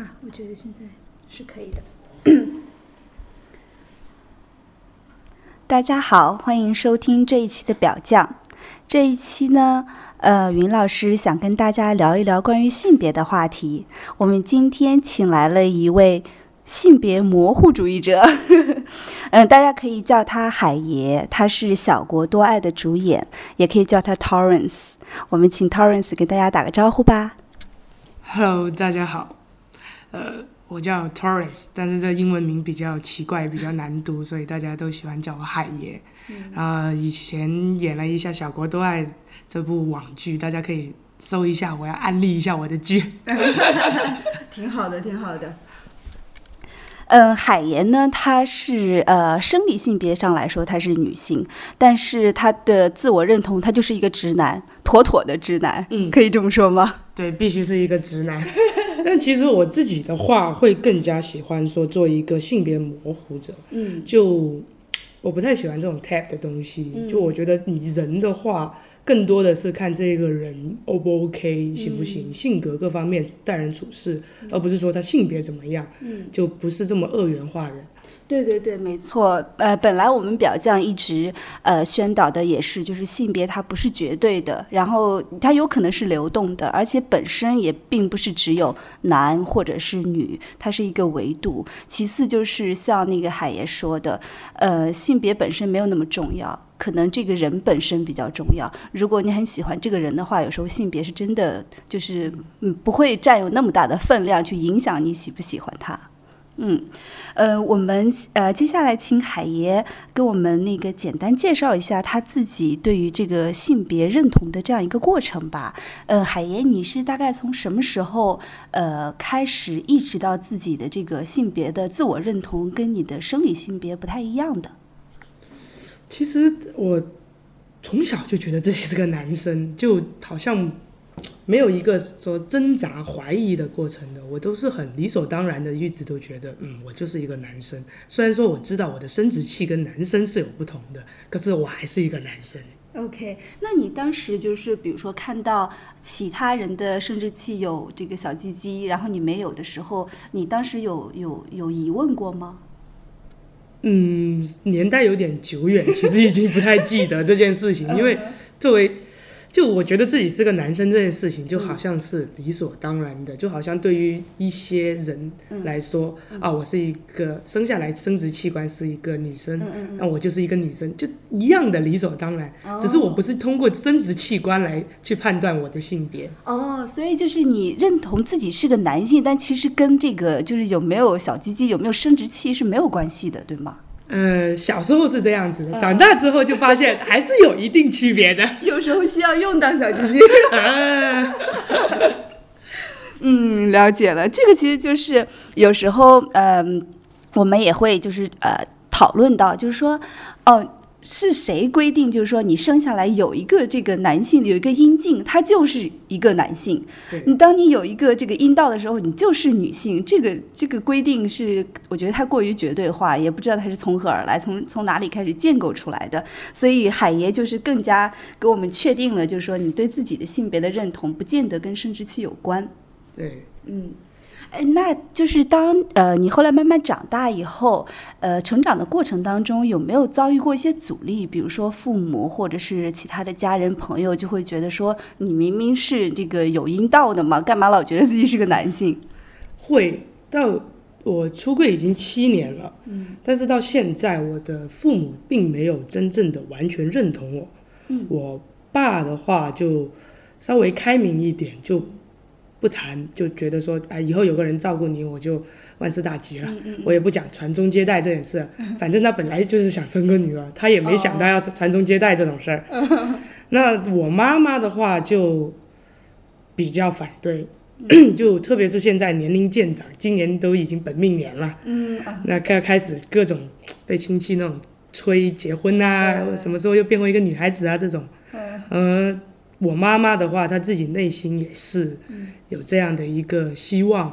哈，我觉得现在是可以的。大家好，欢迎收听这一期的表匠。这一期呢，呃，云老师想跟大家聊一聊关于性别的话题。我们今天请来了一位性别模糊主义者，嗯，大家可以叫他海爷，他是《小国多爱》的主演，也可以叫他 Torrance。我们请 Torrance 给大家打个招呼吧。Hello，大家好，呃，我叫 Torrance，但是这英文名比较奇怪，比较难读，所以大家都喜欢叫我海爷。然后以前演了一下《小国都爱》这部网剧，大家可以搜一下，我要安利一下我的剧。挺好的，挺好的。嗯，海岩呢，她是呃生理性别上来说她是女性，但是她的自我认同，她就是一个直男，妥妥的直男，嗯可以这么说吗？对，必须是一个直男。但其实我自己的话，会更加喜欢说做一个性别模糊者。嗯。就我不太喜欢这种 tap 的东西，嗯。就我觉得你人的话，更多的是看这个人 O 不 OK，行不行，性格各方面待人处事，而不是说他性别怎么样，嗯，就不是这么二元化的。对对对，没错。呃，本来我们表匠一直呃宣导的也是，就是性别它不是绝对的，然后它有可能是流动的，而且本身也并不是只有男或者是女，它是一个维度。其次就是像那个海爷说的，呃，性别本身没有那么重要。可能这个人本身比较重要。如果你很喜欢这个人的话，有时候性别是真的就是嗯不会占有那么大的分量去影响你喜不喜欢他。嗯，呃，我们呃接下来请海爷给我们那个简单介绍一下他自己对于这个性别认同的这样一个过程吧。呃，海爷，你是大概从什么时候呃开始意识到自己的这个性别的自我认同跟你的生理性别不太一样的？其实我从小就觉得自己是个男生，就好像没有一个说挣扎怀疑的过程的，我都是很理所当然的，一直都觉得，嗯，我就是一个男生。虽然说我知道我的生殖器跟男生是有不同的，可是我还是一个男生。OK，那你当时就是比如说看到其他人的生殖器有这个小鸡鸡，然后你没有的时候，你当时有有有疑问过吗？嗯，年代有点久远，其实已经不太记得这件事情，因为作为就我觉得自己是个男生这件事情，就好像是理所当然的，就好像对于一些人来说，啊，我是一个生下来生殖器官是一个女生，那我就是一个女生，就一样的理所当然，只是我不是通过生殖器官来去判断我的性别。哦，所以就是你认同自己是个男性，但其实跟这个就是有没有小鸡鸡、有没有生殖器是没有关系的，对吗？呃，小时候是这样子的，长大之后就发现还是有一定区别的。有时候需要用到小鸡鸡。啊 嗯，了解了。这个其实就是有时候，嗯、我们也会就是呃讨论到，就是说，哦、是谁规定？就是说，你生下来有一个这个男性有一个阴茎，他就是一个男性。你当你有一个这个阴道的时候，你就是女性。这个这个规定是，我觉得它过于绝对化，也不知道它是从何而来，从从哪里开始建构出来的。所以海爷就是更加给我们确定了，就是说你对自己的性别的认同，不见得跟生殖器有关。对，嗯，哎，那就是当呃你后来慢慢长大以后，呃，成长的过程当中有没有遭遇过一些阻力？比如说父母或者是其他的家人朋友就会觉得说，你明明是这个有阴道的嘛，干嘛老觉得自己是个男性？会到我出柜已经七年了，嗯，但是到现在我的父母并没有真正的完全认同我。嗯，我爸的话就稍微开明一点，就不谈，就觉得说，哎，以后有个人照顾你，我就万事大吉了。我也不讲传宗接代这件事，反正他本来就是想生个女儿，他也没想到要是传宗接代这种事儿。那我妈妈的话就比较反对，就特别是现在年龄渐长，今年都已经本命年了，嗯，那开开始各种被亲戚那种催结婚啊，什么时候又变回一个女孩子啊这种，呃，我妈妈的话，她自己内心也是有这样的一个希望，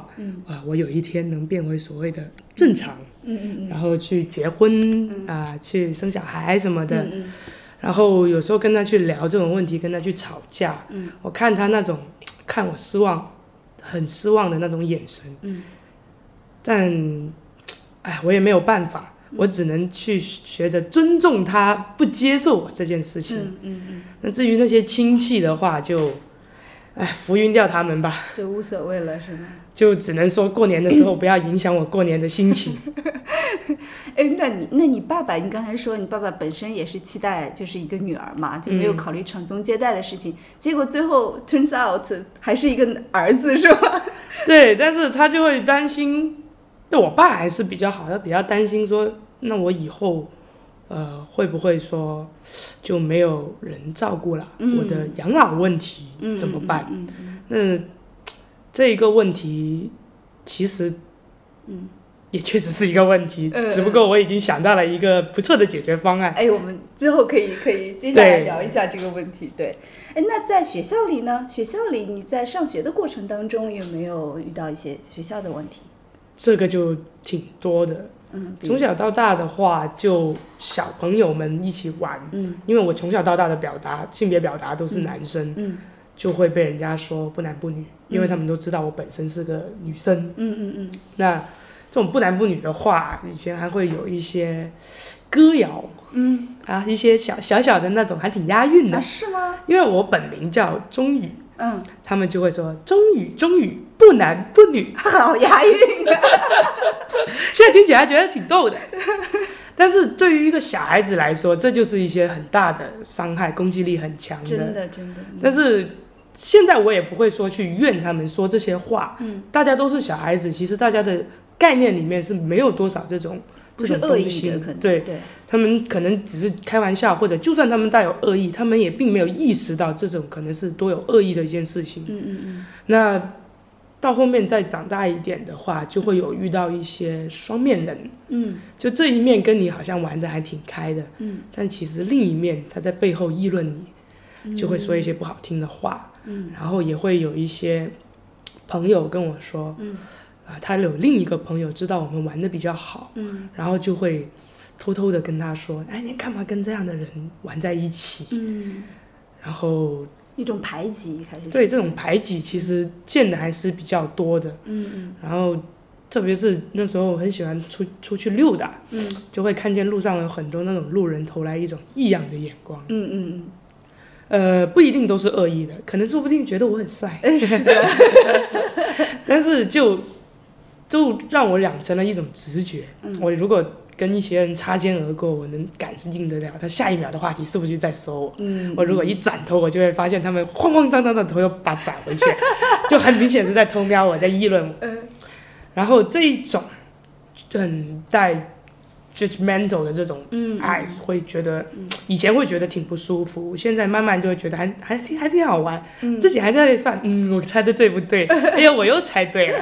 啊，我有一天能变回所谓的正常，嗯然后去结婚啊，去生小孩什么的。嗯然后有时候跟她去聊这种问题，跟她去吵架，我看她那种 看我失望，很失望的那种眼神。嗯，但，哎，我也没有办法，我只能去学着尊重他不接受我这件事情。嗯嗯嗯，那至于那些亲戚的话，就，哎，浮云掉他们吧，就无所谓了，是吗？就只能说过年的时候不要影响我过年的心情。哎，那你那你爸爸，你刚才说你爸爸本身也是期待就是一个女儿嘛，就没有考虑传宗接代的事情，结果最后 turns out 还是一个儿子，是吧？对，但是他就会担心，对我爸还是比较好，他比较担心说，那我以后，呃，会不会说就没有人照顾了？我的养老问题怎么办？嗯嗯那这一个问题，其实，嗯，也确实是一个问题，嗯只不过我已经想到了一个不错的解决方案。哎，我们之后可以可以接下来聊一下这个问题。对，哎，那在学校里呢？学校里你在上学的过程当中有没有遇到一些学校的问题？这个就挺多的。嗯，从小到大的话，就小朋友们一起玩，嗯因为我从小到大的表达性别表达都是男生，嗯就会被人家说不男不女，因为他们都知道我本身是个女生。嗯嗯嗯那这种不男不女的话，以前还会有一些歌谣嗯啊，一些小小小的那种，还挺押韵嗯，的啊。是吗？因为我本名叫钟宇，嗯，他们就会说钟宇钟宇不男不女，好押韵啊。现在听起来觉得挺逗的。但是对于一个小孩子来说，这就是一些很大的伤害，攻击力很强真的真的。但是现在我也不会说去怨他们说这些话，嗯，大家都是小孩子，其实大家的概念里面是没有多少这种这是恶意的，可能对对，他们可能只是开玩笑，或者就算他们带有恶意，他们也并没有意识到这种可能是多有恶意的一件事情。嗯嗯嗯。那到后面再长大一点的话，就会有遇到一些双面人，嗯。就这一面跟你好像玩的还挺开的，嗯。但其实另一面他在背后议论你，就会说一些不好听的话，嗯。然后也会有一些朋友跟我说，嗯啊，他有另一个朋友知道我们玩的比较好，嗯然后就会偷偷的跟他说，哎，你干嘛跟这样的人玩在一起？嗯，然后一种排挤开始。对这种排挤其实见的还是比较多的，嗯嗯然后特别是那时候很喜欢出出去溜达，嗯就会看见路上有很多那种路人投来一种异样的眼光，嗯嗯呃，不一定都是恶意的，可能说不定觉得我很帅，嗯，是的，但是就就让我养成了一种直觉，嗯。我如果跟一些人擦肩而过，我能感应得了他下一秒的话题是不是在说我。嗯，我如果一转头，我就会发现他们慌慌张张的头又把转回去，就很明显是在偷瞄我，在议论我。嗯。然后这一种很带 judgmental 的这种嗯 eyes 会觉得，以前会觉得挺不舒服，现在慢慢就会觉得还还挺还挺好玩，嗯。自己还在那里算，嗯，我猜的对不对？哎呀，我又猜对了，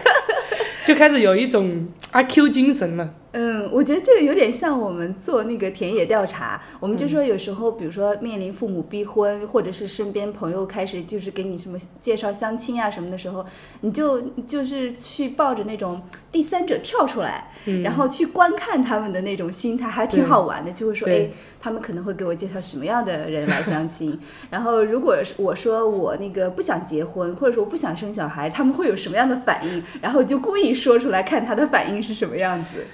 就开始有一种阿 Q 精神了。嗯，我觉得这个有点像我们做那个田野调查，我们就说有时候，比如说面临父母逼婚，或者是身边朋友开始就是给你什么介绍相亲啊什么的时候，你就就是去抱着那种第三者跳出来，嗯。然后去观看他们的那种心态，还挺好玩的，就会说，对。哎，他们可能会给我介绍什么样的人来相亲，然后如果是我说我那个不想结婚，或者说我不想生小孩，他们会有什么样的反应，然后就故意说出来，看他的反应是什么样子。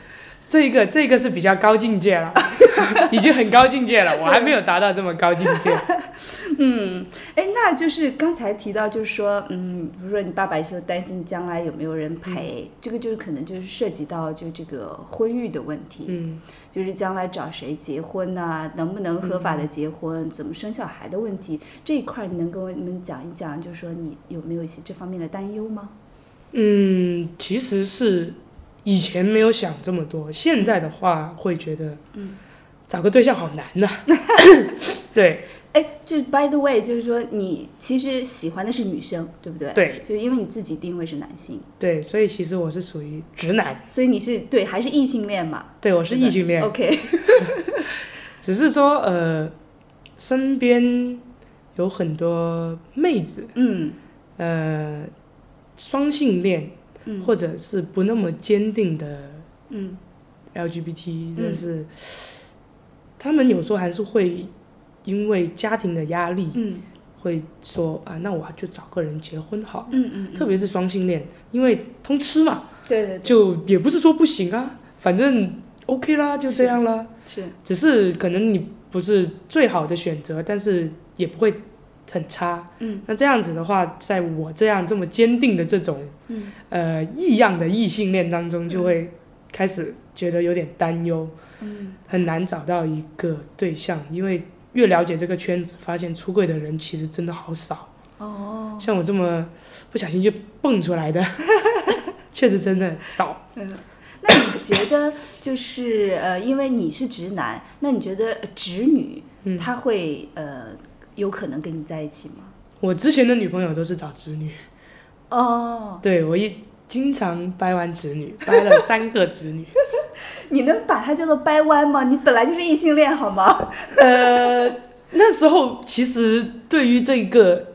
这个这个是比较高境界了，已经很高境界了，我还没有达到这么高境界。嗯，哎，那就是刚才提到，就是说，嗯，比如说你爸爸就担心将来有没有人陪，这个就是可能就是涉及到就这个婚育的问题，嗯就是将来找谁结婚呐、能不能合法的结婚，怎么生小孩的问题这一块，你能跟我们讲一讲，就是说你有没有一些这方面的担忧吗？嗯，其实是以前没有想这么多，现在的话会觉得，嗯，找个对象好难呐、对。哎，就 by the way，就是说你其实喜欢的是女生，对不对？，对。就是因为你自己定位是男性，对，所以其实我是属于直男，所以你是对还是异性恋嘛？对我是异性恋，OK，只是说呃，身边有很多妹子，嗯。呃，双性恋嗯。或者是不那么坚定的嗯。LGBT，但是他们有时候还是会因为家庭的压力，嗯。会说啊，那我就找个人结婚好了，嗯嗯，特别是双性恋，因为通吃嘛，对对对，就也不是说不行啊，反正 OK 啦，就这样啦。是，只是可能你不是最好的选择，但是也不会很差。嗯，那这样子的话，在我这样这么坚定的这种，嗯，呃异样的异性恋当中，就会开始觉得有点担忧，嗯，很难找到一个对象，因为越了解这个圈子，发现出柜的人其实真的好少。哦，像我这么不小心就蹦出来的，确实真的少。嗯，那你觉得就是呃，因为你是直男，那你觉得直女嗯。她会呃有可能跟你在一起吗？我之前的女朋友都是找直女，哦，对我一经常掰弯直女，掰了三个直女。你能把它叫做掰弯吗？你本来就是异性恋好吗？呃，那时候其实对于这个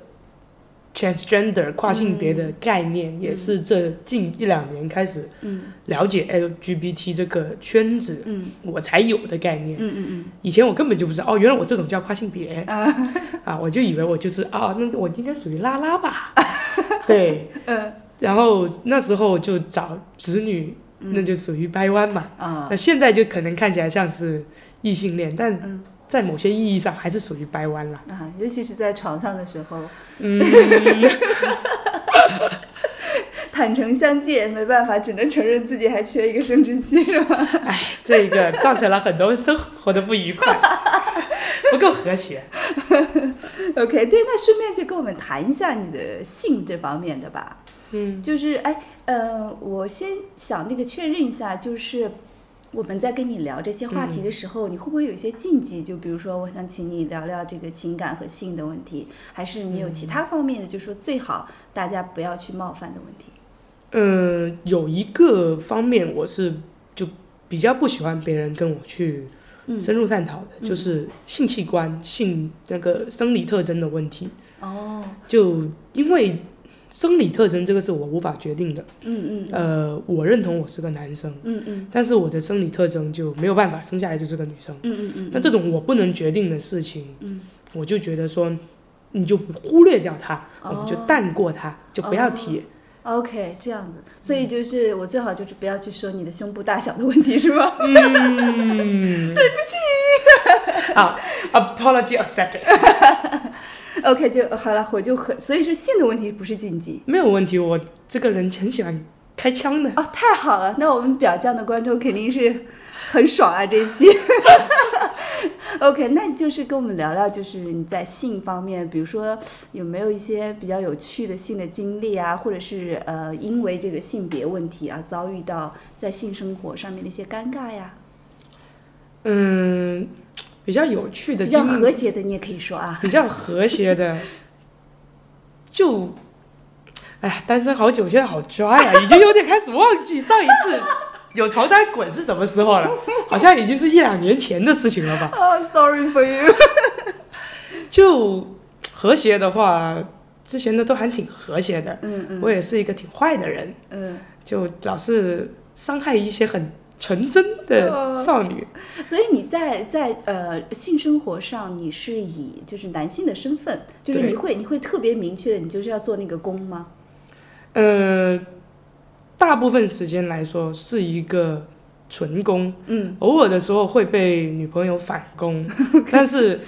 transgender 跨性别的概念，也是这近一两年开始嗯。了解 LGBT 这个圈子，嗯。我才有的概念。嗯嗯嗯。以前我根本就不知道，哦，原来我这种叫跨性别。嗯 啊。啊，我就以为我就是啊，那我应该属于拉拉吧，对，嗯。然后那时候就找直女，那就属于掰弯嘛。啊。那现在就可能看起来像是异性恋，但嗯在某些意义上还是属于掰弯了。啊，尤其是在床上的时候，嗯，坦诚相见，没办法，只能承认自己还缺一个生殖器，是吧？哎，这个 造成了很多生活的不愉快，不够和谐。OK，对，那顺便就跟我们谈一下你的性这方面的吧。嗯就是哎，呃，我先想那个确认一下，就是我们在跟你聊这些话题的时候，你会不会有一些禁忌？就比如说，我想请你聊聊这个情感和性的问题，还是你有其他方面的，就是说最好大家不要去冒犯的问题？嗯，有一个方面我是就比较不喜欢别人跟我去嗯深入探讨的，就是性器官、性那个生理特征的问题。哦，就因为生理特征这个是我无法决定的，嗯嗯呃，我认同我是个男生，嗯嗯。但是我的生理特征就没有办法生下来就是个女生。嗯嗯嗯那这种我不能决定的事情，嗯。我就觉得说，你就忽略掉它，哦。我们就淡过它，就不要提。，OK，这样子，所以就是我最好就是不要去说你的胸部大小的问题，是吗？嗯，对不起。好，apology accepted，OK，就好了，我就很，所以说性的问题不是禁忌没有问题。我这个人很喜欢开枪的。哦，太好了，那我们表酱的观众肯定是很爽啊这一期。OK，那就是跟我们聊聊，就是你在性方面，比如说有没有一些比较有趣的性的经历啊，或者是呃因为这个性别问题啊遭遇到在性生活上面的一些尴尬呀，嗯，比较有趣的比较和谐的你也可以说啊。比较和谐的，就，哎呀，单身好久，现在好 dry 啊，已经有点开始忘记上一次 有床单滚是什么时候了，好像已经是一两年前的事情了吧。哦、s o r r y for you。就和谐的话，之前的都还挺和谐的，嗯嗯我也是一个挺坏的人，嗯，就老是伤害一些很纯真的哦少女。所以你在在呃性生活上，你是以就是男性的身份，就是你会你会特别明确的，你就是要做那个工吗？呃，大部分时间来说是一个纯工，嗯，偶尔的时候会被女朋友反攻，但是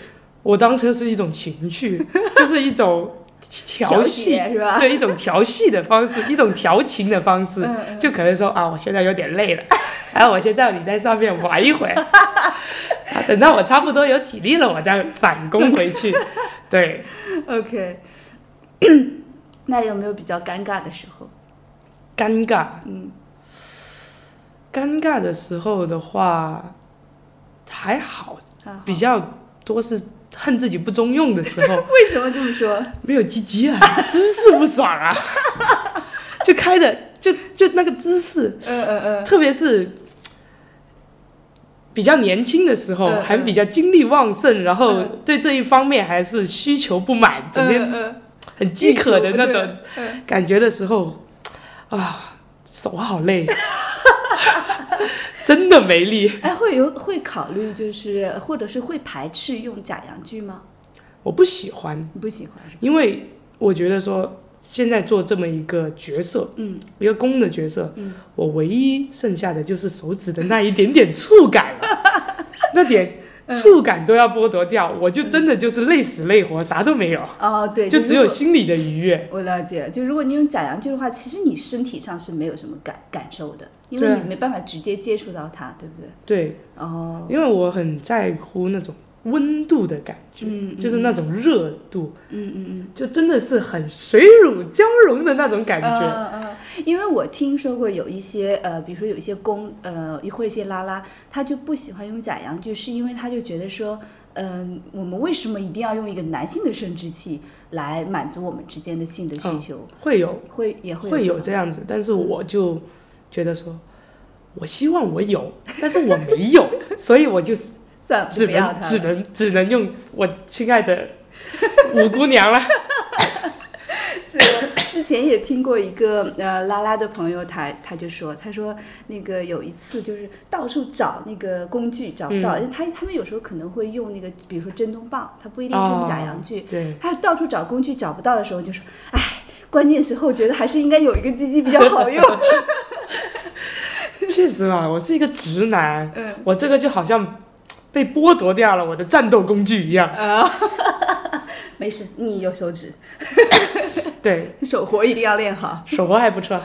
我当成是一种情趣，就是一种调戏，是吧？对一种调戏的方式，一种调情的方式，就可能说啊，我现在有点累了，然后我先让你在上面玩一会儿，啊，等到我差不多有体力了，我再反攻回去。对，OK，那有没有比较尴尬的时候？尴尬，嗯，尴尬的时候的话还好，啊，比较多是恨自己不中用的时候。为什么这么说？没有鸡鸡啊，姿势不爽啊，就开的就就那个姿势，嗯嗯嗯，特别是比较年轻的时候，嗯嗯。还比较精力旺盛，然后嗯。对这一方面还是需求不满，整天很饥渴的那种感觉的时候，啊，手好累，真的没力。哎，会有会考虑就是或者是会排斥用假阳具吗？我不喜欢，你不喜欢？因为我觉得说现在做这么一个角色，嗯，一个公的角色，嗯，我唯一剩下的就是手指的那一点点触感了，那点触感都要剥夺掉，我就真的就是累死累活，啥都没有，哦，对，就只有心里的愉悦。我了解，就如果你用假阳具的话，其实你身体上是没有什么感感受的，因为你没办法直接接触到它，对不对？对，哦，因为我很在乎那种温度的感觉，嗯，就是那种热度，嗯嗯嗯。就真的是很水乳交融的那种感觉。嗯嗯，因为我听说过有一些呃，比如说有一些公呃或者一些拉拉，他就不喜欢用假阳具，是因为他就觉得说，嗯、我们为什么一定要用一个男性的生殖器来满足我们之间的性的需嗯求？会有会也会会有这样子，但是我就觉得说，我希望我有，但是我没有，所以我就是算了，只。能只能只能用我亲爱的五姑娘了。是我之前也听过一个呃拉拉的朋友他，他就说，他说那个有一次就是到处找那个工具找不到，因为他他们有时候可能会用那个，比如说震动棒，他不一定是用假阳具，对，他到处找工具找不到的时候，就说，哎，关键时候觉得还是应该有一个鸡鸡比较好用。确实嘛，我是一个直男，嗯我这个就好像被剥夺掉了我的战斗工具一样。啊，没事，你有手指，对，手活一定要练好。手活还不错。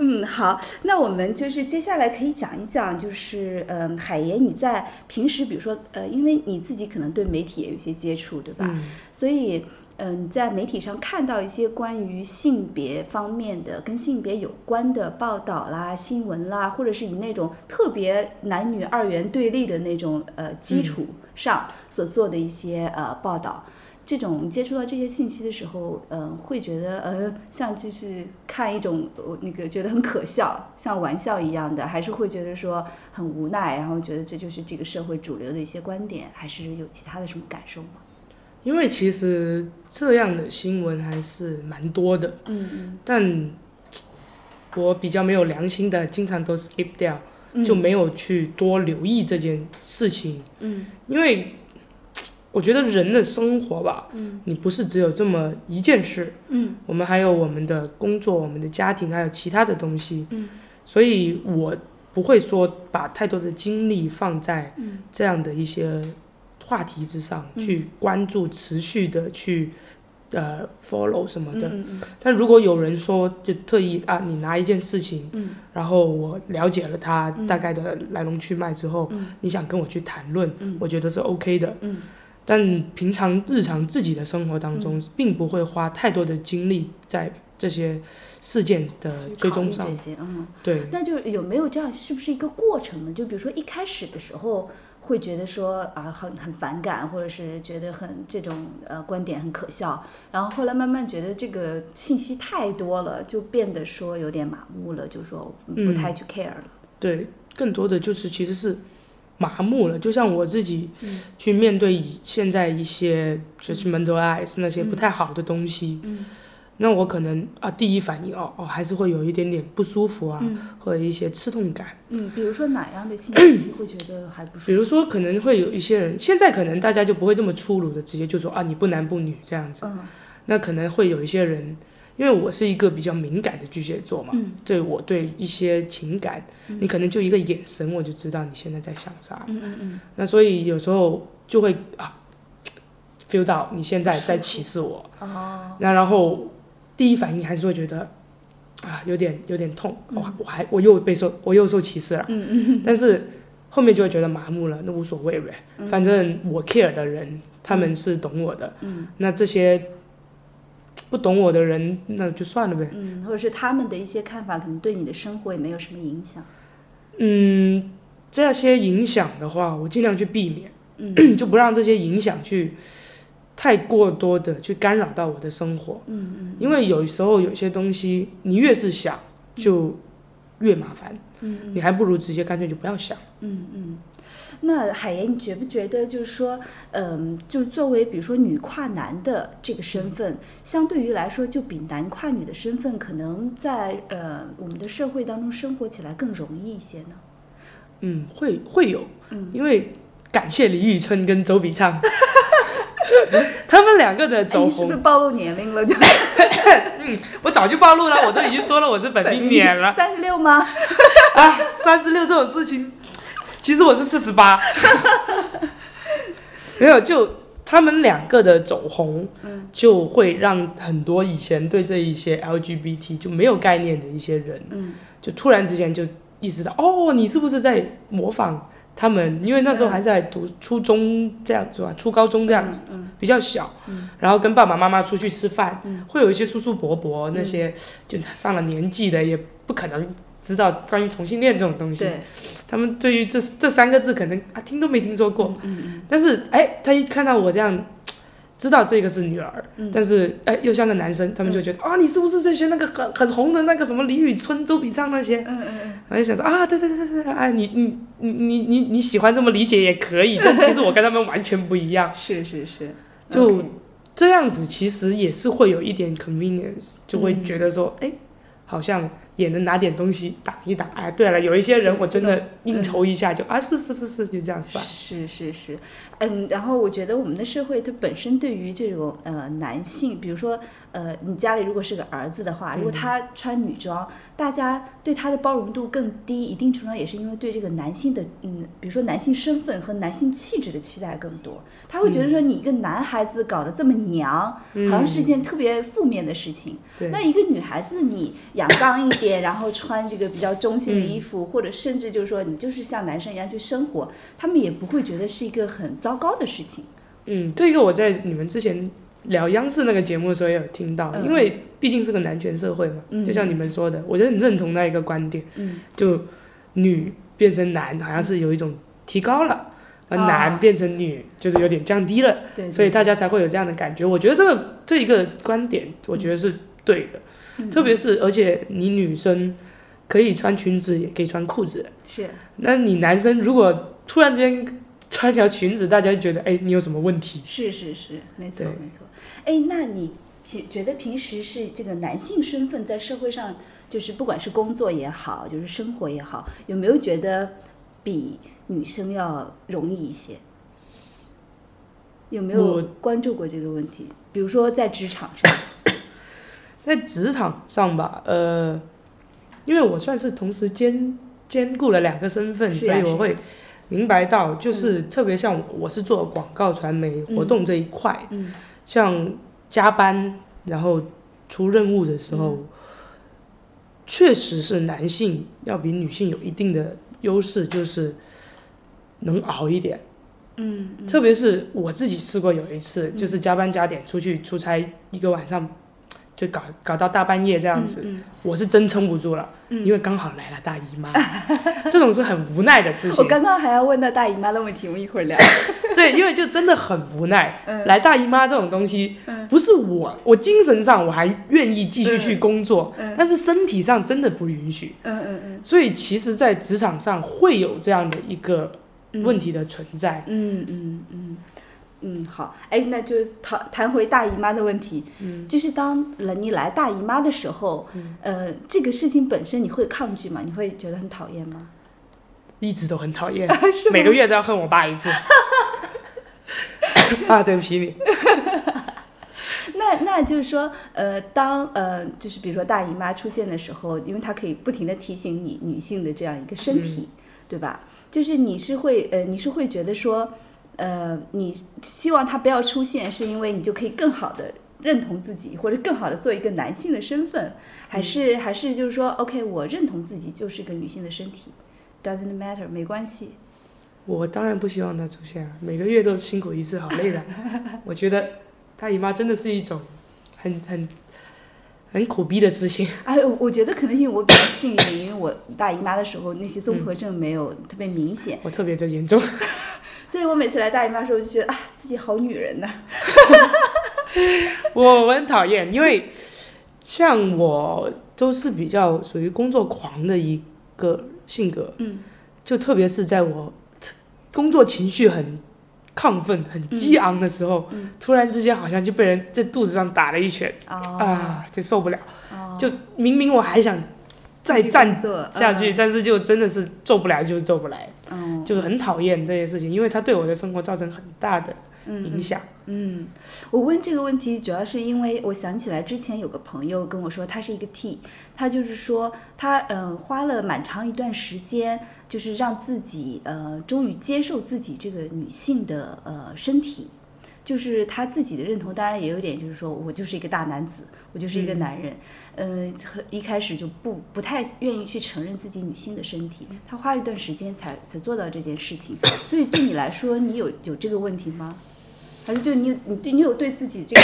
嗯，好，那我们就是接下来可以讲一讲，就是嗯，海爷你在平时，比如说呃，因为你自己可能对媒体也有一些接触，对吧？嗯，所以嗯，在媒体上看到一些关于性别方面的、跟性别有关的报道啦、新闻啦，或者是以那种特别男女二元对立的那种呃基础上所做的一些呃报道。这种接触到这些信息的时候，嗯、会觉得呃，像就是看一种呃那个觉得很可笑，像玩笑一样的，还是会觉得说很无奈，然后觉得这就是这个社会主流的一些观点，还是有其他的什么感受吗？因为其实这样的新闻还是蛮多的，嗯嗯。但我比较没有良心的，经常都 skip 掉，嗯，就没有去多留意这件事情。嗯。因为我觉得人的生活吧，嗯。你不是只有这么一件事，嗯。我们还有我们的工作、我们的家庭，还有其他的东西，嗯。所以我不会说把太多的精力放在嗯。这样的一些话题之上，嗯。去关注、持续的去呃 follow 什么的。但如果有人说就特意啊，你拿一件事情，嗯。然后我了解了它嗯。大概的来龙去脉之后，嗯。你想跟我去谈论，嗯。我觉得是 OK 的。嗯。但平常日常自己的生活当中，并不会花太多的精力在这些事件的追踪上。这。些，嗯，对，那就有没有这样，是不是一个过程呢？就比如说一开始的时候会觉得说啊很很反感，或者是觉得很这种呃观点很可笑，然后后来慢慢觉得这个信息太多了，就变得说有点麻木了，就说不太去 care 了。对，更多的就是其实是麻木了。就像我自己嗯。去面对以现在一些 judgmental eyes 那些不太好的东西，嗯那我可能啊第一反应哦哦还是会有一点点不舒服啊，嗯或者一些刺痛感。嗯，比如说哪样的信息会觉得还不舒服？比如说可能会有一些人，现在可能大家就不会这么粗鲁的直接就说啊你不男不女这样子，嗯那可能会有一些人。因为我是一个比较敏感的巨蟹座嘛，嗯对我对一些情感，你可能就一个眼神我就知道你现在在想啥，嗯嗯嗯那所以有时候就会啊，feel 到你现在在歧视我，哦那然后第一反应还是会觉得啊有点有点痛，嗯。我我还我又被受我又受歧视了，嗯嗯但是后面就会觉得麻木了，那无所谓呗，反正我 care 的人他们是懂我的，嗯。那这些不懂我的人那就算了呗，嗯，或者是他们的一些看法，可能对你的生活也没有什么影响。嗯，这些影响的话，我尽量去避免。嗯 就不让这些影响去太过多的去干扰到我的生活，嗯嗯因为有时候有些东西你越是想就越麻烦，嗯你还不如直接干脆就不要想。嗯嗯。那海岩，你觉不觉得就是说，嗯，就是作为比如说女跨男的这个身份，相对于来说，就比男跨女的身份，可能在呃我们的社会当中生活起来更容易一些呢？嗯，会会有，嗯因为感谢李宇春跟周笔畅，他们两个的哎，走你是不，是暴露年龄了？就 嗯我早就暴露了，我都已经说了我是本命年了。三十六吗？啊，三十六这种事情，其实我是四十八，没有就。他们两个的走红，就会让很多以前对这一些 LGBT 就没有概念的一些人，嗯就突然之间就意识到，哦，你是不是在模仿他们？因为那时候还在读初中这样子吧，初高中这样子，嗯比较小，然后跟爸爸妈妈出去吃饭，会有一些叔叔伯伯那些，就上了年纪的，也不可能知道关于同性恋这种东西。他们对于这这三个字可能啊听都没听说过，嗯但是哎，他一看到我这样。知道这个是女儿，嗯。但是哎又像个男生，他们就觉得、啊你是不是在学那个很很红的那个什么李宇春、周笔畅那些？嗯嗯嗯，我就想说啊对对对对对，哎你你你你你你喜欢这么理解也可以，但其实我跟他们完全不一样。是是是，就这样子其实也是会有一点 convenience，就会觉得说，哎、好像也能拿点东西挡一挡。哎，对了，有一些人我真的应酬一下就、啊，是是是是，就这样算。是是是，嗯，然后我觉得我们的社会它本身对于这种呃男性，比如说呃你家里如果是个儿子的话，如果他穿女装，大家对他的包容度更低，一定程度上也是因为对这个男性的嗯，比如说男性身份和男性气质的期待更多，他会觉得说你一个男孩子搞得这么娘，好像是一件特别负面的事情。对那一个女孩子你阳刚一点，然后穿这个比较中性的衣服，或者甚至就是说你就是像男生一样去生活，他们也不会觉得是一个很糟糕的事情。嗯，这个我在你们之前聊央视那个节目的时候也有听到，嗯因为毕竟是个男权社会嘛，嗯就像你们说的，我就很认同那一个观点，嗯，就女变成男好像是有一种提高了，而啊男变成女就是有点降低了。对，所以大家才会有这样的感觉。我觉得这个这一个观点，我觉得是对的，嗯特别是而且你女生可以穿裙子，也可以穿裤子，是那你男生如果突然间穿条裙子，大家就觉得哎，你有什么问题？是是是，没错没错。哎，那你平觉得平时是这个男性身份在社会上，就是不管是工作也好，就是生活也好，有没有觉得比女生要容易一些？有没有关注过这个问题？比如说在职场上，在职场上吧，呃，因为我算是同时兼兼顾了两个身份，所以我会明白到，就是特别像我我是做广告传媒活动这一块，嗯。像加班然后出任务的时候，嗯。确实是男性要比女性有一定的优势，就是能熬一点。嗯特别是我自己试过有一次，就是加班加点出去出差一个晚上，就搞搞到大半夜这样子，嗯我是真撑不住了，嗯因为刚好来了大姨妈，这种是很无奈的事情我。刚刚还要问到大姨妈的问题，我们一会儿聊。对，因为就真的很无奈。嗯来大姨妈这种东西，不是我，我精神上我还愿意继续去工作，嗯但是身体上真的不允许。嗯嗯嗯所以其实，在职场上会有这样的一个问题的存在。嗯嗯嗯嗯，好，哎，那就谈谈回大姨妈的问题。嗯，就是当了你来大姨妈的时候，呃，这个事情本身你会抗拒吗？你会觉得很讨厌吗？一直都很讨厌，是每个月都要恨我爸一次。啊，对不起你。那那就是说，呃，当呃，就是比如说大姨妈出现的时候，因为它可以不停的提醒你女性的这样一个身体，对吧？就是你是会呃，你是会觉得说，呃，你希望它不要出现，是因为你就可以更好的认同自己，或者更好的做一个男性的身份，还是、还是就是说，OK，我认同自己就是个女性的身体，doesn't matter，没关系。我当然不希望它出现啊，每个月都辛苦一次，好累的。我觉得大姨妈真的是一种很很很苦逼的事情。哎，我我觉得可能因为我比较幸运，因为我大姨妈的时候那些综合症没有特别明显，我特别的严重。所以我每次来大姨妈的时候就觉得啊，自己好女人呐、我 我很讨厌，因为像我都是比较属于工作狂的一个性格，嗯，就特别是在我工作情绪很亢奋、很激昂的时候，嗯。突然之间好像就被人在肚子上打了一拳、哦。啊，就受不了。哦，就明明我还想再站做下去，但是就真的是做不来，就是做不来，嗯，就是很讨厌这些事情，因为它对我的生活造成很大的影响。嗯，我问这个问题主要是因为我想起来之前有个朋友跟我说，他是一个 T，他就是说他嗯、呃、花了蛮长一段时间，就是让自己呃终于接受自己这个女性的呃身体。就是他自己的认同，当然也有点，就是说我就是一个大男子，我就是一个男人，嗯、呃，一开始就不不太愿意去承认自己女性的身体，他花了一段时间才才做到这件事情。所以对你来说，你有有这个问题吗？还是就你有你对你有对自己这个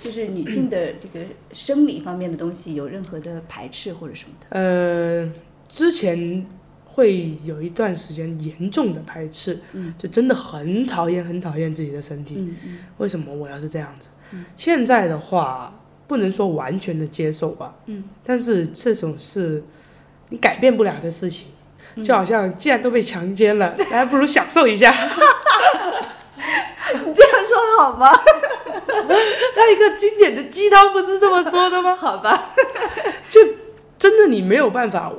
就是女性的这个生理方面的东西有任何的排斥或者什么的？呃，之前会有一段时间严重的排斥，嗯就真的很讨厌很讨厌自己的身体。嗯嗯为什么我要是这样子？现在的话，不能说完全的接受吧，嗯，但是这种是你改变不了的事情，嗯就好像既然都被强奸了，那还不如享受一下。你 这样说好吗？那一个经典的鸡汤不是这么说的吗？好吧，就真的你没有办法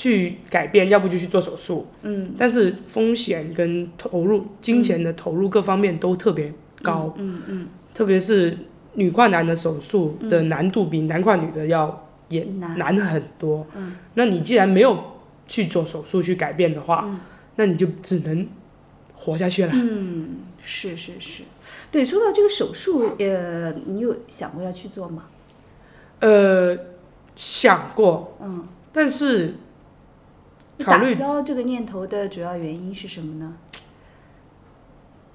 去改变，要不就去做手术，嗯。但是风险跟投入、金钱的投入各方面都特别高，嗯嗯特别是女跨男的手术的难度比男跨女的要也难难很多。嗯，那你既然没有去做手术去改变的话，那你就只能活下去了。嗯，是是是，对，说到这个手术，呃，你有想过要去做吗？呃，想过，嗯，但是考虑消这个念头的主要原因是什么呢？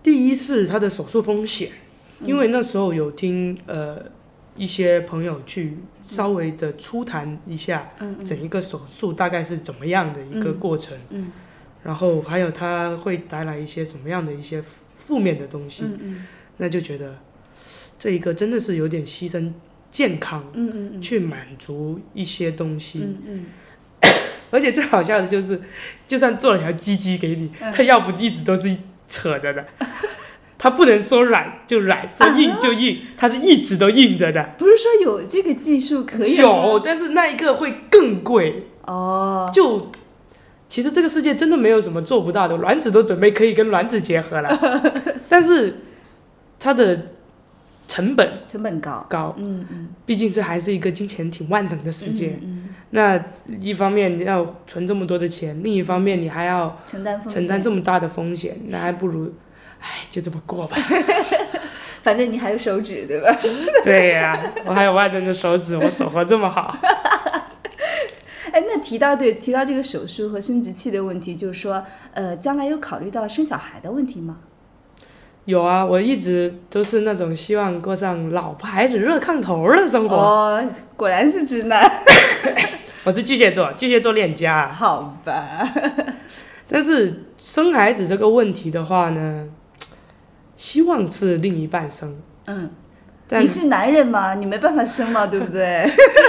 第一是他的手术风险，嗯。因为那时候有听呃一些朋友去稍微的初谈一下嗯整一个手术大概是怎么样的一个过程，嗯。然后还有他会带来一些什么样的一些负面的东西，嗯嗯。那就觉得这一个真的是有点牺牲健康嗯嗯嗯。去满足一些东西，嗯嗯而且最好笑的就是，就算做了条鸡鸡给你，嗯它要不一直都是扯着的，它不能说软就软，说硬就硬，它是一直都硬着的。不是说有这个技术可以有，但是那一个会更贵。哦，就其实这个世界真的没有什么做不到的，卵子都准备可以跟卵子结合了，但是它的成本成本高，高，嗯嗯毕竟这还是一个金钱挺万能的世界。嗯那一方面你要存这么多的钱，另一方面你还要承担承担这么大的风险，那还不如，哎，就这么过吧。反正你还有手指对吧？对呀、我还有万能的手指，我手活这么好。哎，那提到对提到这个手术和生殖器的问题，就是说，呃，将来有考虑到生小孩的问题吗？有啊，我一直都是那种希望过上老婆孩子热炕头的生活。哦，果然是直男，我是巨蟹座，巨蟹座恋家啊。好吧？但是生孩子这个问题的话呢，希望是另一半生，嗯，但你是男人嘛，你没办法生嘛，对不对？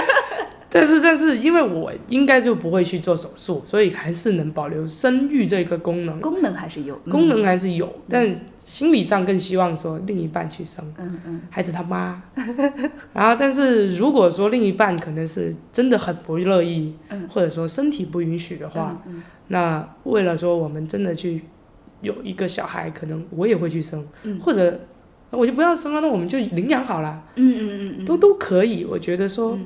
但是但是因为我应该就不会去做手术，所以还是能保留生育这个功能，功能还是有，嗯功能还是有，但心理上更希望说另一半去生。嗯嗯。孩子他妈，然后但是如果说另一半可能是真的很不乐意，嗯。或者说身体不允许的话，嗯那为了说我们真的去有一个小孩，可能我也会去生，嗯。或者我就不要生了，那我们就领养好了，嗯嗯嗯嗯，都都可以，我觉得说嗯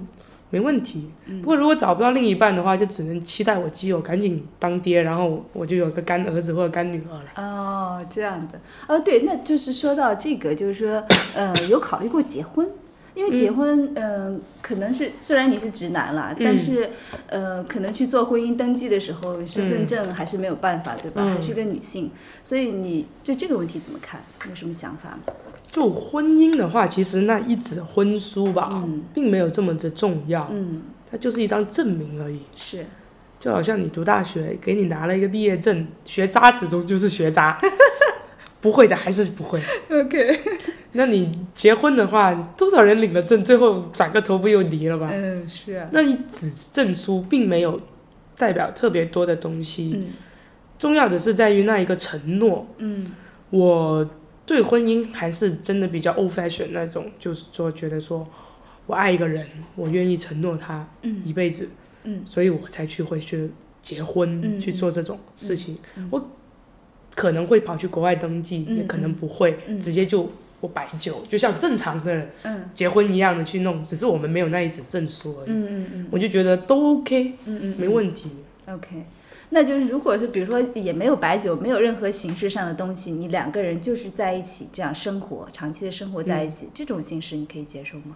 没问题。不过如果找不到另一半的话，就只能期待我基友赶紧当爹，然后我就有个干儿子或者干女儿了。哦，这样的，哦，对，那就是说到这个，就是说，呃，有考虑过结婚，因为结婚，嗯、可能是虽然你是直男啦，但嗯是，呃，可能去做婚姻登记的时候，身份嗯证还是没有办法，对吧？嗯还是个女性，所以你对这个问题怎么看？有什么想法吗？就婚姻的话，其实那一纸婚书吧，嗯。并没有这么的重要，嗯，它就是一张证明而已。是，就好像你读大学，给你拿了一个毕业证，学渣始终就是学渣，不会的还是不会。OK，那你结婚的话，多少人领了证，最后转个头不又离了吧？嗯，是啊，那一纸证书并没有代表特别多的东西，嗯。重要的是在于那一个承诺。嗯。我对婚姻还是真的比较 old fashion 那种，就是说觉得说我爱一个人，我愿意承诺他嗯一辈子，嗯，所以我才去会去结婚、嗯去做这种事情。嗯我可能会跑去国外登记，嗯也可能不会，嗯直接就我摆酒，就像正常的嗯结婚一样的去弄，只是我们没有那一纸证书而已。嗯嗯嗯我就觉得都 OK，嗯嗯，没问题。OK，那就是如果是比如说也没有白酒，没有任何形式上的东西，你两个人就是在一起这样生活，长期的生活在一起，这种形式你可以接受吗？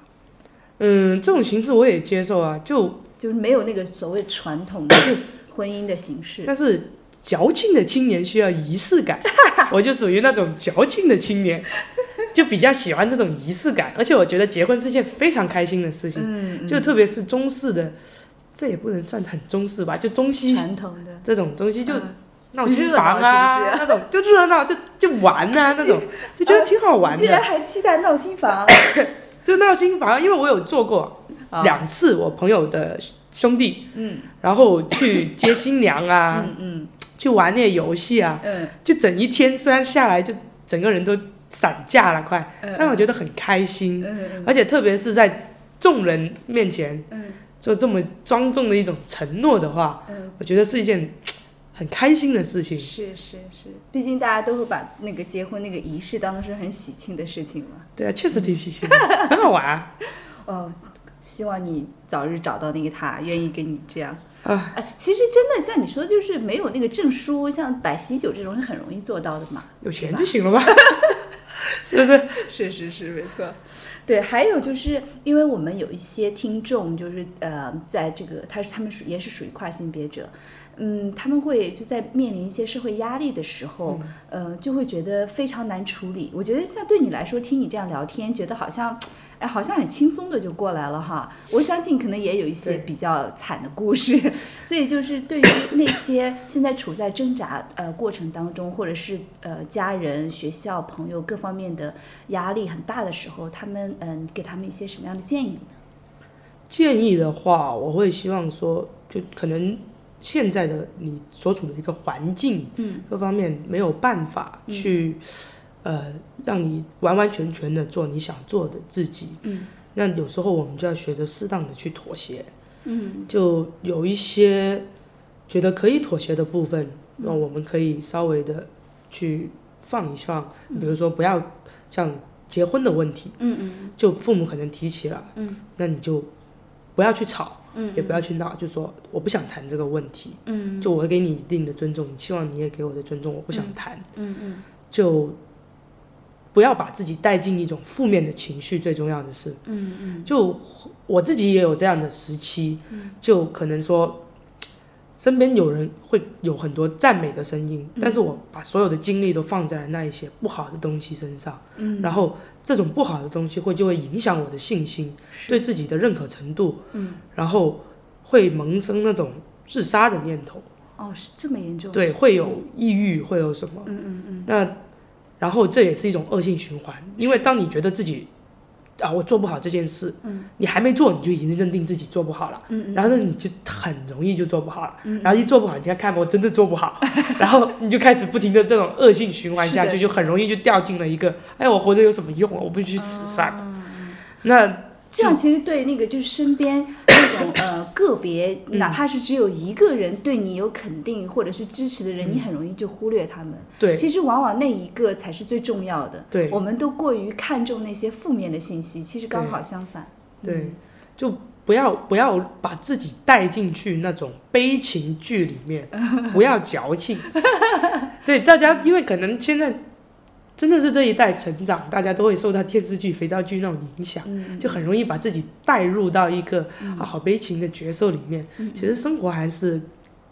嗯，这种形式我也接受啊，就就是没有那个所谓传统的 婚姻的形式。但是矫情的青年需要仪式感，我就属于那种矫情的青年，就比较喜欢这种仪式感，而且我觉得结婚是件非常开心的事情，嗯，就特别是中式的，这也不能算很中式吧，就中西传统的。这种东西就嗯。闹新房啊，那种就热闹就就玩啊 那种，就觉得挺好玩的。竟然的，还期待闹新房，就闹新房，因为我有做过啊两次，我朋友的兄弟，嗯。然后去接新娘啊，嗯嗯。去玩那些游戏啊，嗯。就整一天，虽然下来就整个人都散架了快，嗯，但我觉得很开心，嗯嗯。而且特别是在众人面前嗯做这么庄重的一种承诺的话，嗯，我觉得是一件很开心的事情。是是是，毕竟大家都会把那个结婚那个仪式当做是很喜庆的事情嘛。对啊，确实挺喜庆的，很好玩啊。哦，希望你早日找到那个他，愿意跟你这样。啊哎，其实真的像你说，就是没有那个证书，像摆喜酒这种是很容易做到的嘛。有钱就行了吧？是 是？是是是，没错。对，还有就是因为我们有一些听众，就是呃，在这个他是他们属也是属于跨性别者，嗯，他们会就在面临一些社会压力的时候，呃，就会觉得非常难处理。我觉得像对你来说，听你这样聊天，觉得好像，哎，好像很轻松的就过来了哈。我相信可能也有一些比较惨的故事，所以就是对于那些现在处在挣扎呃过程当中，或者是呃家人、学校、朋友各方面的压力很大的时候，他们嗯、你给他们一些什么样的建议呢？建议的话，我会希望说，就可能现在的你所处的一个环境，嗯，各方面没有办法去，呃，让你完完全全的做你想做的自己，嗯，那有时候我们就要学着适当的去妥协，嗯。就有一些觉得可以妥协的部分，那我们可以稍微的去放一放，比如说不要像结婚的问题，嗯嗯。就父母可能提起了，嗯，那你就不要去吵，嗯。也不要去闹，就说我不想谈这个问题，嗯。就我会给你一定的尊重，希望你也给我的尊重，我不想谈，嗯嗯就不要把自己带进一种负面的情绪，最重要的是，嗯嗯。就我自己也有这样的时期，就可能说。身边有人会有很多赞美的声音，但是我把所有的精力都放在了那一些不好的东西身上，嗯，然后这种不好的东西会就会影响我的信心，对自己的认可程度，嗯，然后会萌生那种自杀的念头，哦，是这么严重？对，会有抑郁，会有什么？嗯嗯嗯。那然后这也是一种恶性循环，因为当你觉得自己啊我做不好这件事，嗯，你还没做你就已经认定自己做不好了，然后呢你就很容易就做不好了，嗯然后一做不好，你看看我真的做不好，然后你就开始不停的这种恶性循环下去，就很容易就掉进了一个，哎，我活着有什么用啊？我不去死算了。啊那这样其实对那个就是身边那种呃 个别，嗯哪怕是只有一个人对你有肯定或者是支持的人，你很容易就忽略他们。嗯对其实往往那一个才是最重要的。对我们都过于看重那些负面的信息，其实刚好相反。对，就不要不要把自己带进去那种悲情剧里面，不要矫情。对大家，因为可能现在真的是这一代成长，大家都会受到电视剧、肥皂剧那种影响，嗯，就很容易把自己带入到一个、啊好悲情的角色里面。其实生活还是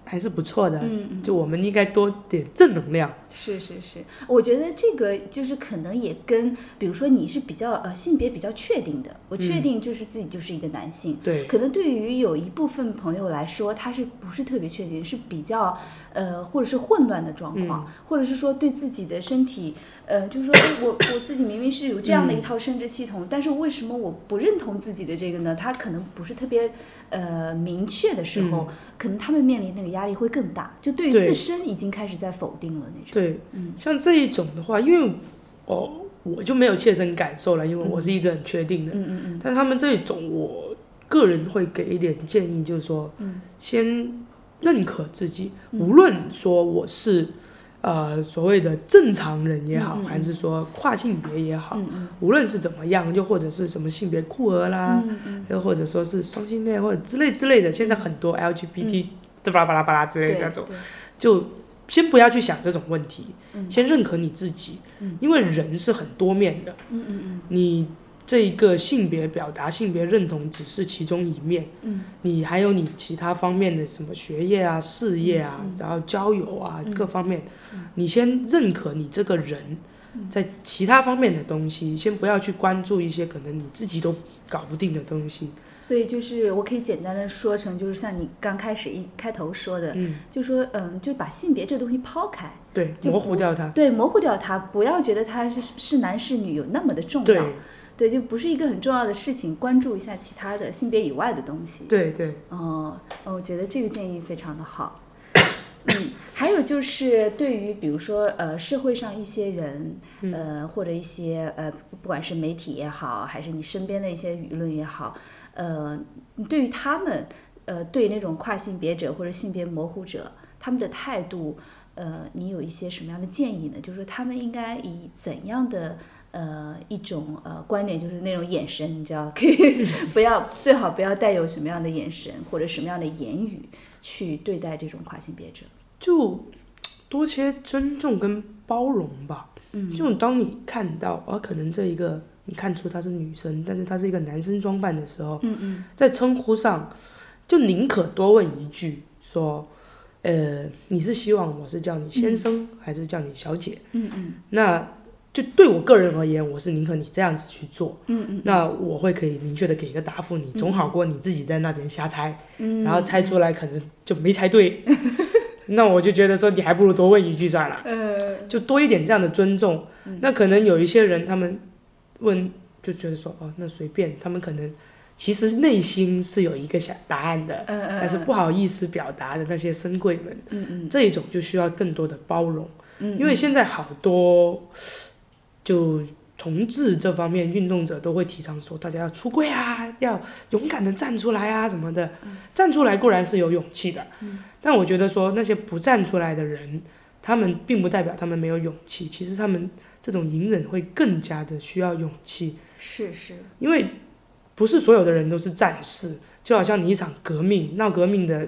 还是不错的，就我们应该多点正能量。是是是，我觉得这个就是可能也跟，比如说你是比较呃性别比较确定的，我确定就是自己就是一个男性，对。可能对于有一部分朋友来说，他是不是特别确定，是比较呃，或者是混乱的状况，或者是说对自己的身体，呃，就是说哎我我自己明明是有这样的一套生殖系统，但是为什么我不认同自己的这个呢？他可能不是特别呃明确的时候，可能他们面临那个压力会更大，就对于自身已经开始在否定了那种。对，嗯像这一种的话，因为哦我就没有切身感受了，因为我是一直很确定的。嗯嗯嗯但他们这种，我个人会给一点建议，就是说，嗯先认可自己，无论说我是呃所谓的正常人也好，还是说跨性别也好，无论是怎么样，又或者是什么性别酷儿啦，又或者说是双性恋或者之类之类的，现在很多 LGBT 巴拉巴拉巴拉之类的那种，就先不要去想这种问题，嗯。先认可你自己，嗯。因为人是很多面的，嗯嗯嗯。你这一个性别表达、性别认同只是其中一面，嗯。你还有你其他方面的什么学业啊、事业啊，嗯然后交友啊、嗯。各方面，你先认可你这个人，在其他方面的东西，先不要去关注一些可能你自己都搞不定的东西。所以就是我可以简单的说成，就是像你刚开始一开头说的，嗯，就说嗯，就把性别这东西抛开，对，模糊掉它。对，模糊掉它，不要觉得它是是男是女有那么的重要，对，就不是一个很重要的事情，关注一下其他的性别以外的东西。对对，哦，哦我觉得这个建议非常的好。嗯，还有就是对于比如说呃社会上一些人，呃或者一些呃不管是媒体也好，还是你身边的一些舆论也好，呃，对于他们呃对那种跨性别者或者性别模糊者他们的态度，呃，你有一些什么样的建议呢？就是说他们应该以怎样的呃一种呃观点，就是那种眼神，你知道，可以 不要最好不要带有什么样的眼神或者什么样的言语去对待这种跨性别者。就多些尊重跟包容吧。嗯就当你看到，啊，可能这一个你看出她是女生，但是她是一个男生装扮的时候，嗯嗯在称呼上，就宁可多问一句，说，呃，你是希望我是叫你先生，还是叫你小姐？嗯嗯那就对我个人而言，我是宁可你这样子去做，嗯嗯那我会可以明确的给一个答复你，总好过你自己在那边瞎猜，嗯，然后猜出来可能就没猜对，那我就觉得说你还不如多问一句算了。呃就多一点这样的尊重。那可能有一些人，他们问就觉得说，哦，那随便，他们可能其实内心是有一个想答案的，嗯嗯，但是不好意思表达的那些深贵们，嗯嗯。这一种就需要更多的包容，嗯，因为现在好多就。同志这方面运动者都会提倡说，大家要出柜啊，要勇敢的站出来啊什么的。站出来固然是有勇气的，但我觉得说那些不站出来的人，他们并不代表他们没有勇气，其实他们这种隐忍会更加的需要勇气，是是，因为不是所有的人都是战士，就好像你一场革命，闹革命的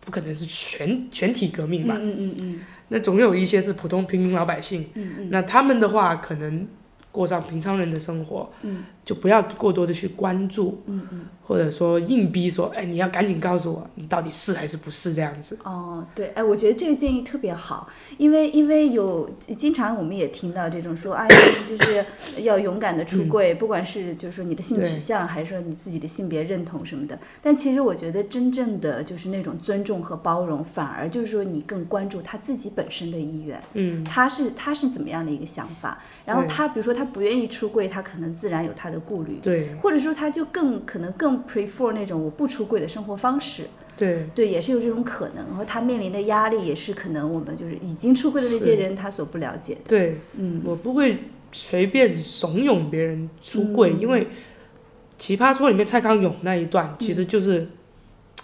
不可能是全全体革命吧，嗯嗯嗯那总有一些是普通平民老百姓，嗯嗯。那他们的话可能过上平常人的生活，嗯就不要过多的去关注，嗯嗯。或者说硬逼说，哎，你要赶紧告诉我你到底是还是不是这样子。哦，对，哎，我觉得这个建议特别好，因为因为有经常我们也听到这种说，哎，就是要勇敢的出柜，不管是就是说你的性取向，还是说你自己的性别认同什么的。但其实我觉得真正的就是那种尊重和包容，反而就是说你更关注他自己本身的意愿，嗯，他是他是怎么样的一个想法，然后他比如说他不愿意出柜，他可能自然有他的顾虑。对。或者说，他就更可能更 prefer 那种我不出柜的生活方式，对。对，也是有这种可能。然后他面临的压力也是可能我们就是已经出柜的那些人他所不了解的。对，嗯。我不会随便怂恿别人出柜，嗯。因为《奇葩说》里面蔡康永那一段其实就是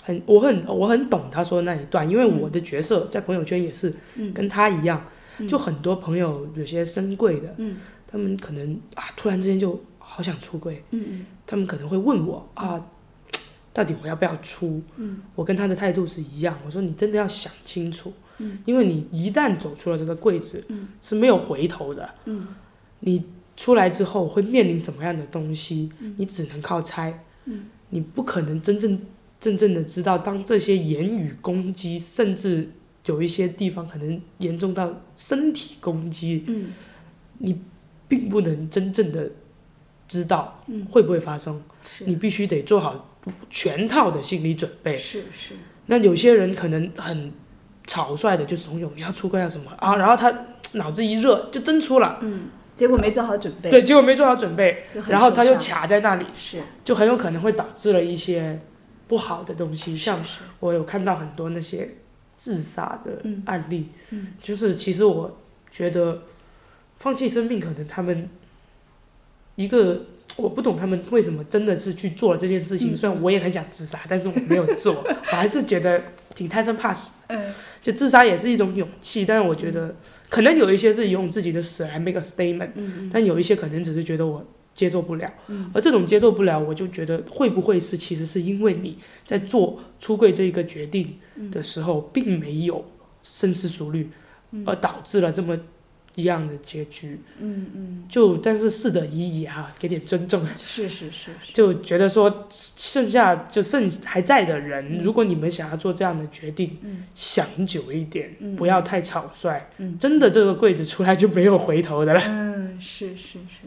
很，我很我很懂他说的那一段，因为我的角色在朋友圈也是嗯。跟他一样，就很多朋友有些深贵的，嗯。他们可能啊突然之间就好想出柜，嗯他们可能会问我啊，到底我要不要出？嗯。我跟他的态度是一样，我说你真的要想清楚，嗯。因为你一旦走出了这个柜子，嗯。是没有回头的。嗯。你出来之后会面临什么样的东西，嗯。你只能靠猜，嗯。你不可能真正真正的知道，当这些言语攻击，甚至有一些地方可能严重到身体攻击，嗯。并不能真正的知道嗯，会不会发生，是。你必须得做好全套的心理准备。是是，那有些人可能很草率的就怂恿你要出柜要什么啊，然后他脑子一热就真出了，嗯，结果没做好准备，对，结果没做好准备，然后他就卡在那里，是。就很有可能会导致了一些不好的东西，像我有看到很多那些自杀的嗯。案例，嗯。就是其实我觉得放弃生命可能他们一个我不懂他们为什么真的是去做了这件事情。虽然我也很想自杀，但是我没有做，我还是觉得挺贪生怕死。嗯，就自杀也是一种勇气，但是我觉得可能有一些是用自己的死来 make a statement，嗯但有一些可能只是觉得我接受不了。而这种接受不了，我就觉得会不会是其实是因为你在做出柜这一个决定的时候，并没有深思熟虑，而导致了这么一样的结局。嗯嗯，就但是逝者已矣哈，给点尊重。是是是是，就觉得说，剩下就剩还在的人，如果你们想要做这样的决定，嗯想久一点，嗯不要太草率。嗯真的这个柜子出来就没有回头的了。嗯，是是是。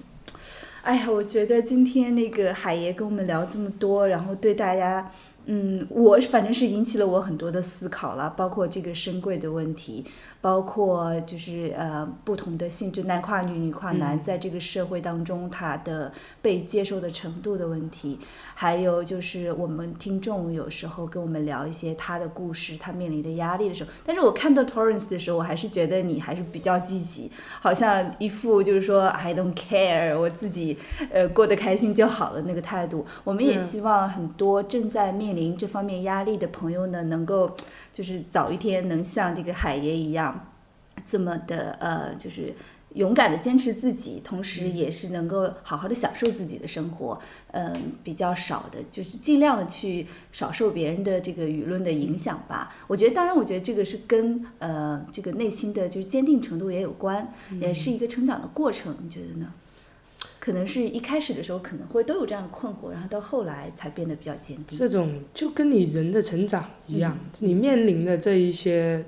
哎呀，我觉得今天那个海爷跟我们聊这么多，然后对大家，嗯，我反正是引起了我很多的思考了，包括这个深柜的问题，包括就是呃不同的性，就男跨女、女跨男，嗯在这个社会当中他的被接受的程度的问题，还有就是我们听众有时候跟我们聊一些他的故事，他面临的压力的时候，但是我看到 Torrance 的时候，我还是觉得你还是比较积极，好像一副就是说 I don't care，我自己呃过得开心就好了那个态度。我们也嗯希望很多正在面临这方面压力的朋友呢，能够就是早一天能像这个海爷一样，这么的呃就是。勇敢的坚持自己，同时也是能够好好的享受自己的生活。嗯，比较少的，就是尽量的去少受别人的这个舆论的影响吧。我觉得，当然，我觉得这个是跟呃这个内心的就是坚定程度也有关，也是一个成长的过程。你觉得呢？可能是一开始的时候可能会都有这样的困惑，然后到后来才变得比较坚定。这种就跟你人的成长一样，你面临的这一些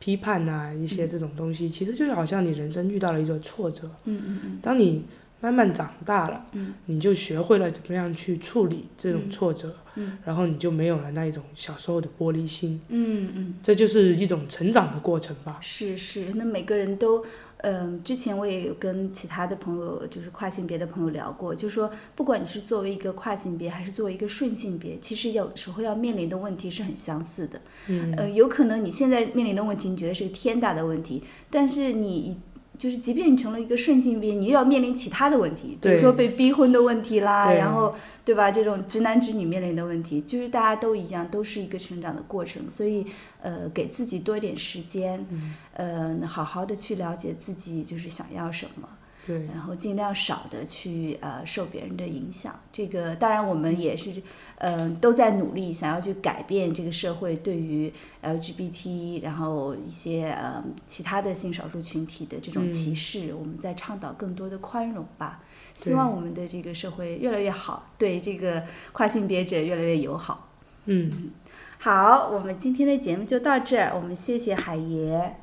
批判啊，一些这种东西，其实就好像你人生遇到了一个挫折。嗯嗯嗯。当你慢慢长大了，嗯。你就学会了怎么样去处理这种挫折，嗯。然后你就没有了那一种小时候的玻璃心，嗯嗯，这就是一种成长的过程吧。是是，那每个人都，嗯、之前我也有跟其他的朋友，就是跨性别的朋友聊过，就说不管你是作为一个跨性别，还是作为一个顺性别，其实有时候要面临的问题是很相似的。嗯，呃，有可能你现在面临的问题，你觉得是个天大的问题，但是你就是，即便你成了一个顺性别，你又要面临其他的问题，比如说被逼婚的问题啦，然后对吧？这种直男直女面临的问题，就是大家都一样，都是一个成长的过程，所以呃，给自己多一点时间，呃，好好的去了解自己就是想要什么。对，然后尽量少的去呃受别人的影响。这个当然我们也是，呃，都在努力想要去改变这个社会对于 LGBT，然后一些呃其他的性少数群体的这种歧视，我们在倡导更多的宽容吧。希望我们的这个社会越来越好，对这个跨性别者越来越友好。嗯，好，我们今天的节目就到这儿，我们谢谢海爷。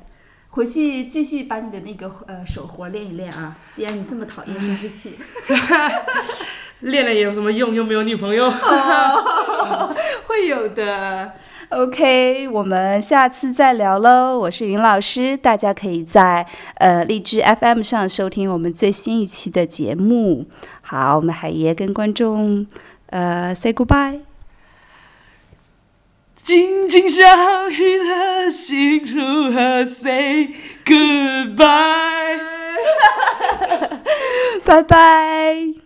回去继续把你的那个呃手活练一练啊！既然你这么讨厌生殖器，练了也有什么用？又没有女朋友。会有的。OK，我们下次再聊喽。我是云老师，大家可以在呃荔枝 FM 上收听我们最新一期的节目。好，我们海爷跟观众呃 say goodbye。紧紧相依的心如何 say goodbye？拜拜。